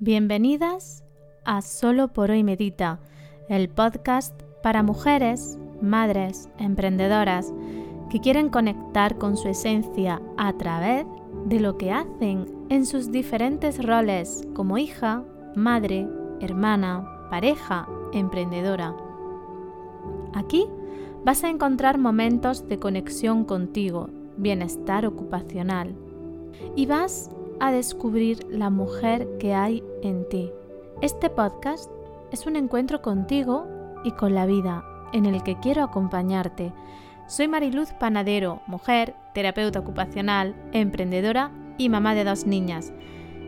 Bienvenidas a Solo por hoy Medita, el podcast para mujeres, madres, emprendedoras que quieren conectar con su esencia a través de lo que hacen en sus diferentes roles como hija, madre, hermana, pareja, emprendedora. Aquí vas a encontrar momentos de conexión contigo, bienestar ocupacional y vas a descubrir la mujer que hay en ti. Este podcast es un encuentro contigo y con la vida en el que quiero acompañarte. Soy Mariluz Panadero, mujer, terapeuta ocupacional, emprendedora y mamá de dos niñas,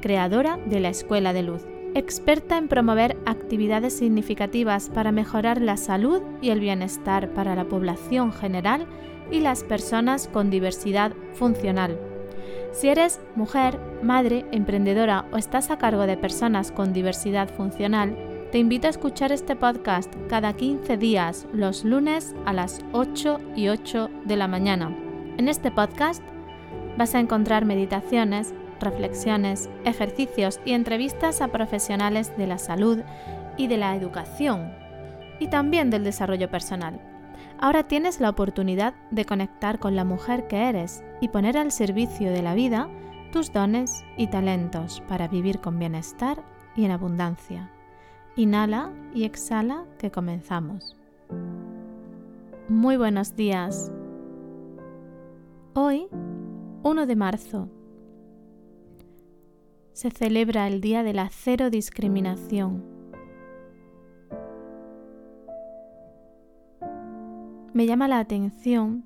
creadora de la Escuela de Luz, experta en promover actividades significativas para mejorar la salud y el bienestar para la población general y las personas con diversidad funcional si eres mujer, madre, emprendedora o estás a cargo de personas con diversidad funcional, te invito a escuchar este podcast cada 15 días, los lunes a las 8 y 8 de la mañana. En este podcast vas a encontrar meditaciones, reflexiones, ejercicios y entrevistas a profesionales de la salud y de la educación y también del desarrollo personal. Ahora tienes la oportunidad de conectar con la mujer que eres y poner al servicio de la vida tus dones y talentos para vivir con bienestar y en abundancia. Inhala y exhala que comenzamos. Muy buenos días. Hoy, 1 de marzo, se celebra el Día de la Cero Discriminación me llama la atención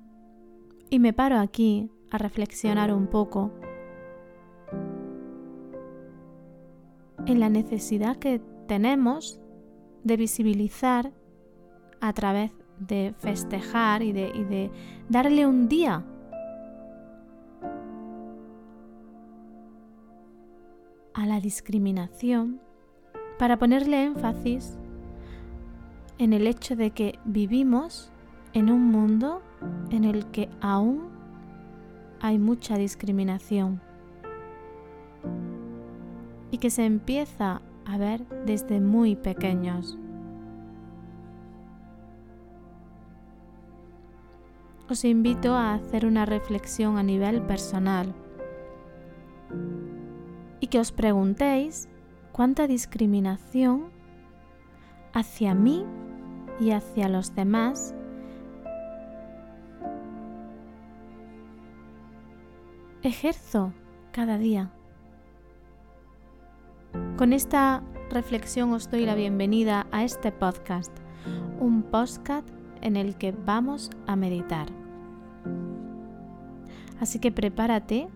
y me paro aquí a reflexionar un poco en la necesidad que tenemos de visibilizar a través de festejar y de, darle un día. A la discriminación para ponerle énfasis en el hecho de que vivimos en un mundo en el que aún hay mucha discriminación y que se empieza a ver desde muy pequeños. Os invito a hacer una reflexión a nivel personal y que os preguntéis cuánta discriminación hacia mí y hacia los demás ejerzo cada día. Con esta reflexión os doy la bienvenida a este podcast, un podcast en el que vamos a meditar. Así que prepárate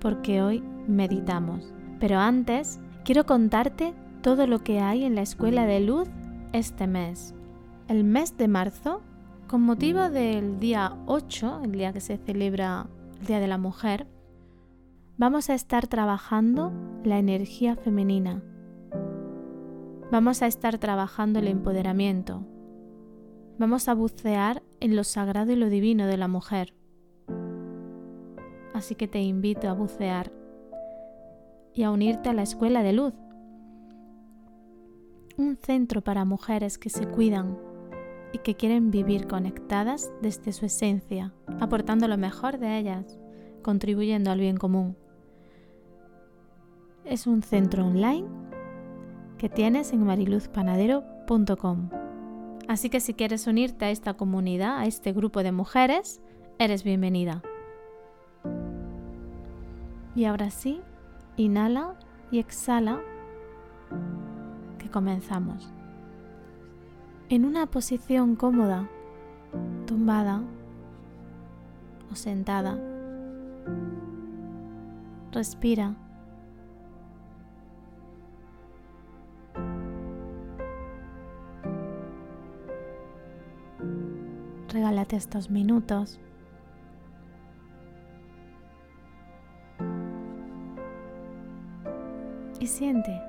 porque hoy meditamos. Pero antes, quiero contarte todo lo que hay en la Escuela de Luz este mes. El mes de marzo, con motivo del día 8, el día que se celebra el Día de la Mujer, vamos a estar trabajando la energía femenina. Vamos a estar trabajando el empoderamiento. Vamos a bucear en lo sagrado y lo divino de la mujer. Así que te invito a bucear y a unirte a la Escuela de Luz, un centro para mujeres que se cuidan y que quieren vivir conectadas desde su esencia, aportando lo mejor de ellas, contribuyendo al bien común es un centro online que tienes en mariluzpanadero.com. Así que si quieres unirte a esta comunidad, a este grupo de mujeres, eres bienvenida. Y ahora sí, inhala y exhala, que comenzamos. En una posición cómoda, tumbada o sentada, respira estos minutos. Y siente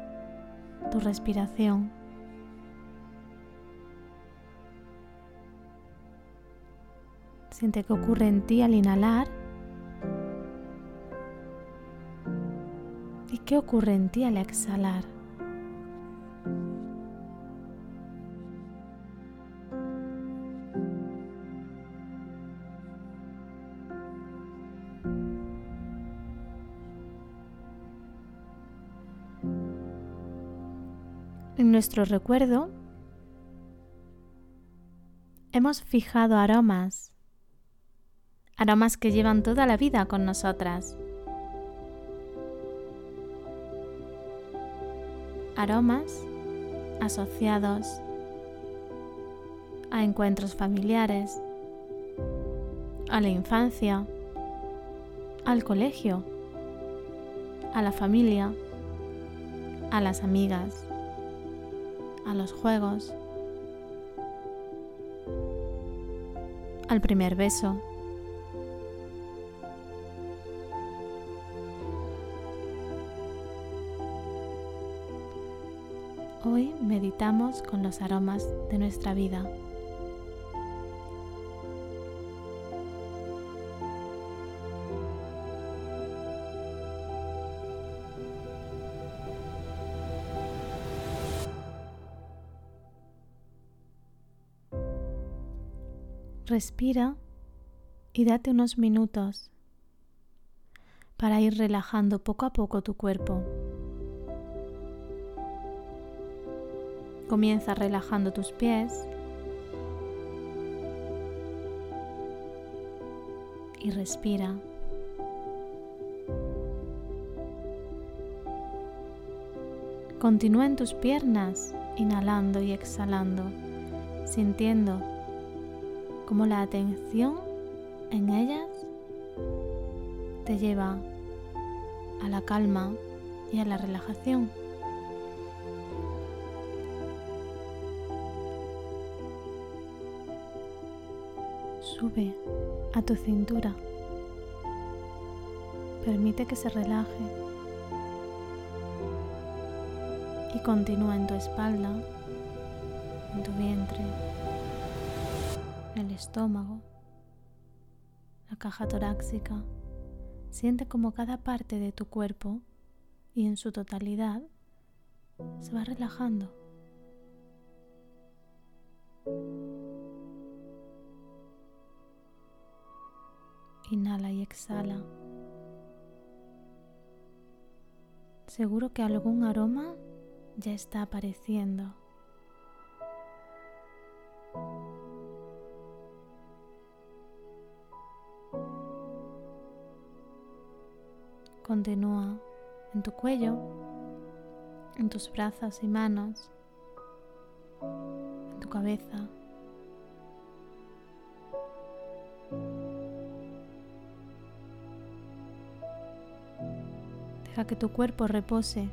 tu respiración. Siente qué ocurre en ti al inhalar y qué ocurre en ti al exhalar. Nuestro recuerdo hemos fijado aromas, aromas que llevan toda la vida con nosotras. Aromas asociados a encuentros familiares, a la infancia, al colegio, a la familia, a las amigas, a los juegos, al primer beso. Hoy meditamos con los aromas de nuestra vida. Respira y date unos minutos para ir relajando poco a poco tu cuerpo. Comienza relajando tus pies y respira. Continúa en tus piernas, inhalando y exhalando, sintiendo como la atención en ellas te lleva a la calma y a la relajación. Sube a tu cintura. Permite que se relaje. Y continúa en tu espalda, en tu vientre, el estómago, la caja torácica. Siente como cada parte de tu cuerpo y en su totalidad se va relajando. Inhala y exhala. Seguro que algún aroma ya está apareciendo. Continúa en tu cuello, en tus brazos y manos, en tu cabeza. Deja que tu cuerpo repose.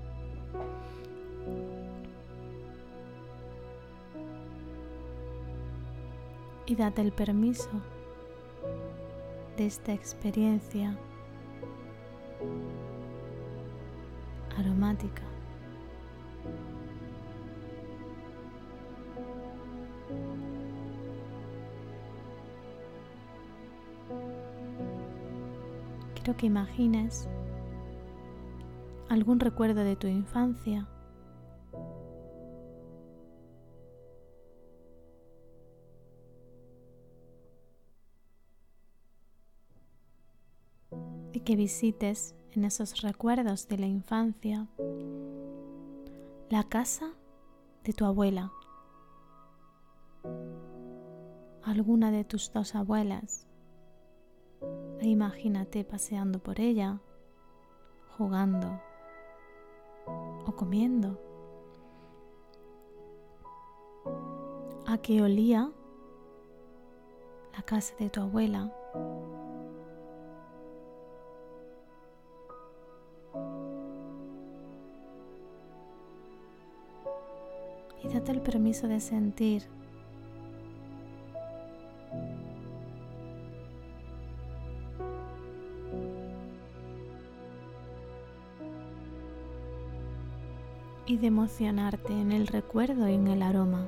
Y date el permiso de esta experiencia aromática. Quiero que imagines algún recuerdo de tu infancia. Que visites en esos recuerdos de la infancia la casa de tu abuela, alguna de tus dos abuelas. E imagínate paseando por ella, jugando o comiendo. ¿A qué olía la casa de tu abuela? El permiso de sentir y de emocionarte en el recuerdo y en el aroma.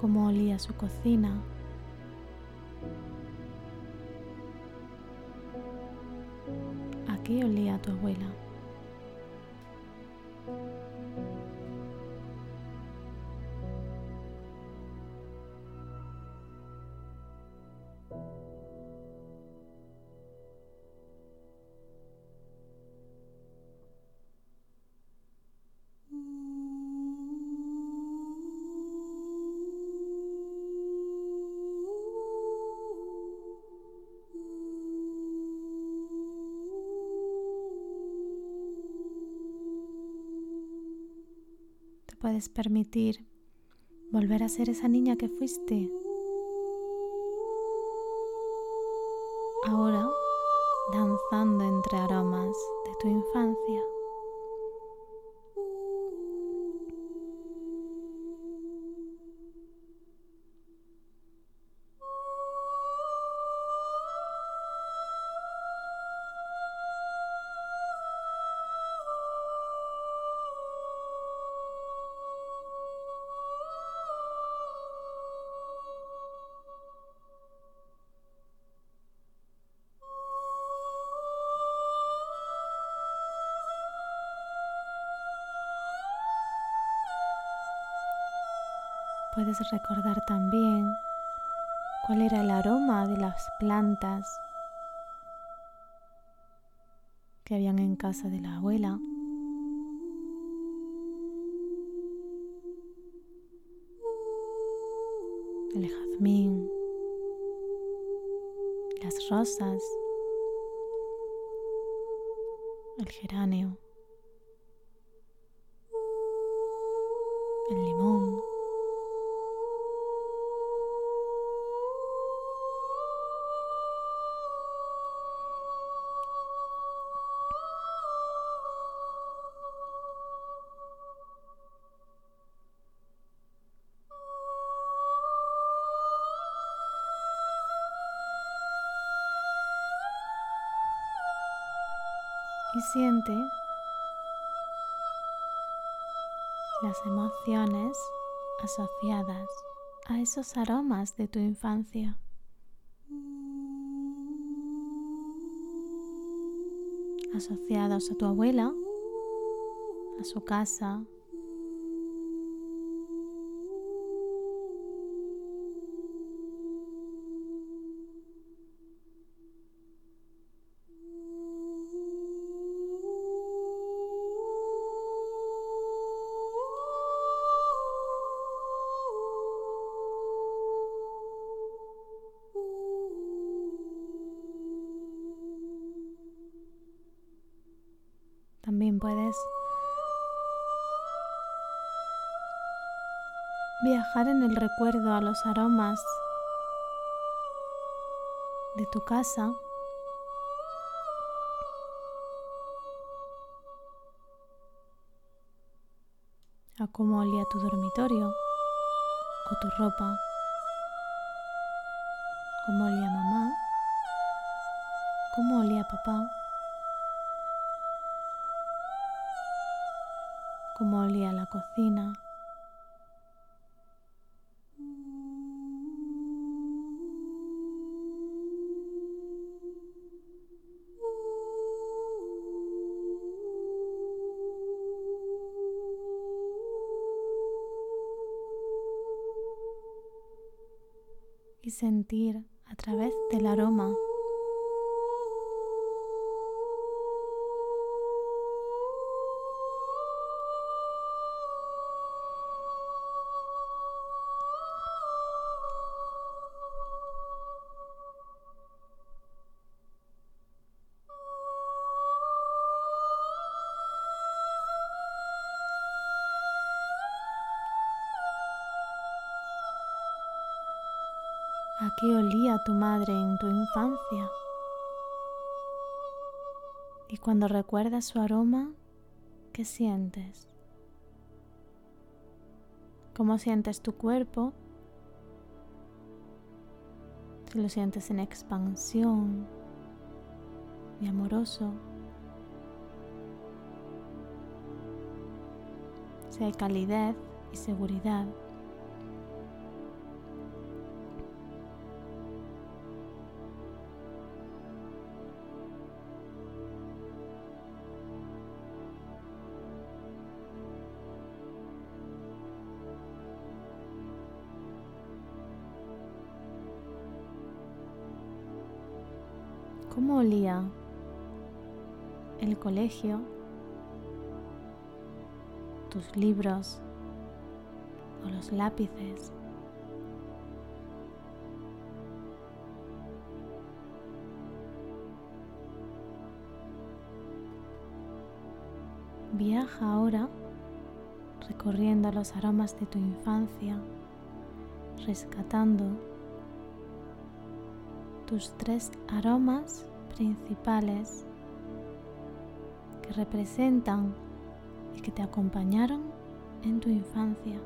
Cómo olía su cocina. ¿A qué olía tu abuela? ¿Te puedes permitir volver a ser esa niña que fuiste. Entre aromas de tu infancia. Recordar también cuál era el aroma de las plantas que habían en casa de la abuela. El jazmín, las rosas, el geranio, siente las emociones asociadas a esos aromas de tu infancia. asociados a tu abuela, a su casa, viajar en el recuerdo a los aromas de tu casa. a cómo olía tu dormitorio o tu ropa, cómo olía mamá, cómo olía papá. cómo olía la cocina. Y sentir a través del aroma ¿A qué olía tu madre en tu infancia? Y cuando recuerdas su aroma, ¿qué sientes? ¿Cómo sientes tu cuerpo? Si lo sientes en expansión y amoroso. Si hay calidez y seguridad. Cómo olía el colegio, tus libros o los lápices. Viaja ahora recorriendo los aromas de tu infancia, rescatando tus tres aromas principales que representan y que te acompañaron en tu infancia.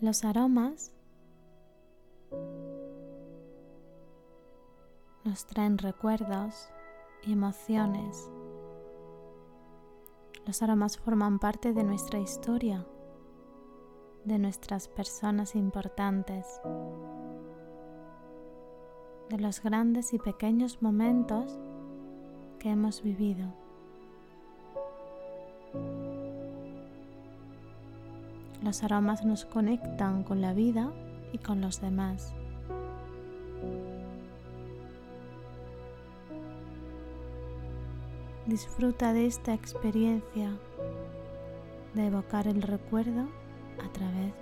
Los aromas nos traen recuerdos y emociones. Los aromas forman parte de nuestra historia, de nuestras personas importantes, de los grandes y pequeños momentos que hemos vivido. Los aromas nos conectan con la vida y con los demás. Disfruta de esta experiencia de evocar el recuerdo a través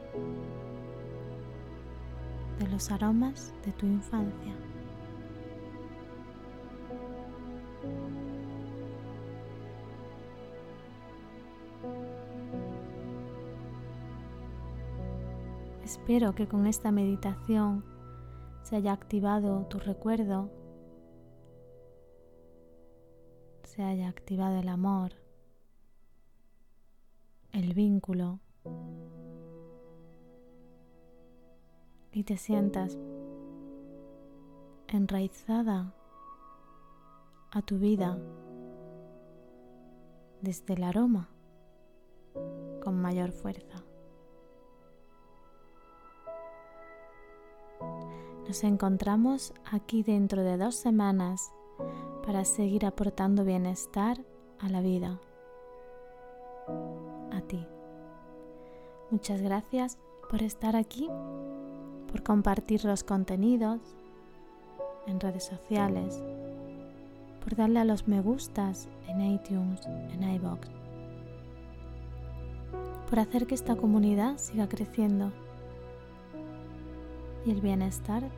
de los aromas de tu infancia. Espero que con esta meditación se haya activado tu recuerdo, se haya activado el amor, el vínculo y te sientas enraizada a tu vida desde el aroma con mayor fuerza. Nos encontramos aquí dentro de dos semanas para seguir aportando bienestar a la vida. A ti. Muchas gracias por estar aquí, por compartir los contenidos en redes sociales, por darle a los me gustas en iTunes, en iBox, por hacer que esta comunidad siga creciendo y el bienestar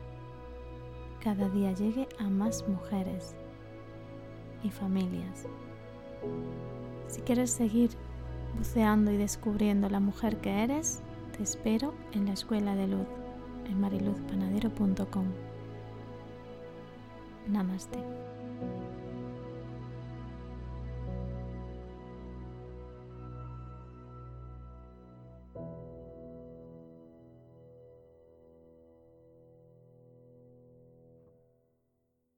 cada día llegue a más mujeres y familias. Si quieres seguir buceando y descubriendo la mujer que eres, te espero en la Escuela de Luz en mariluzpanadero.com. Namaste.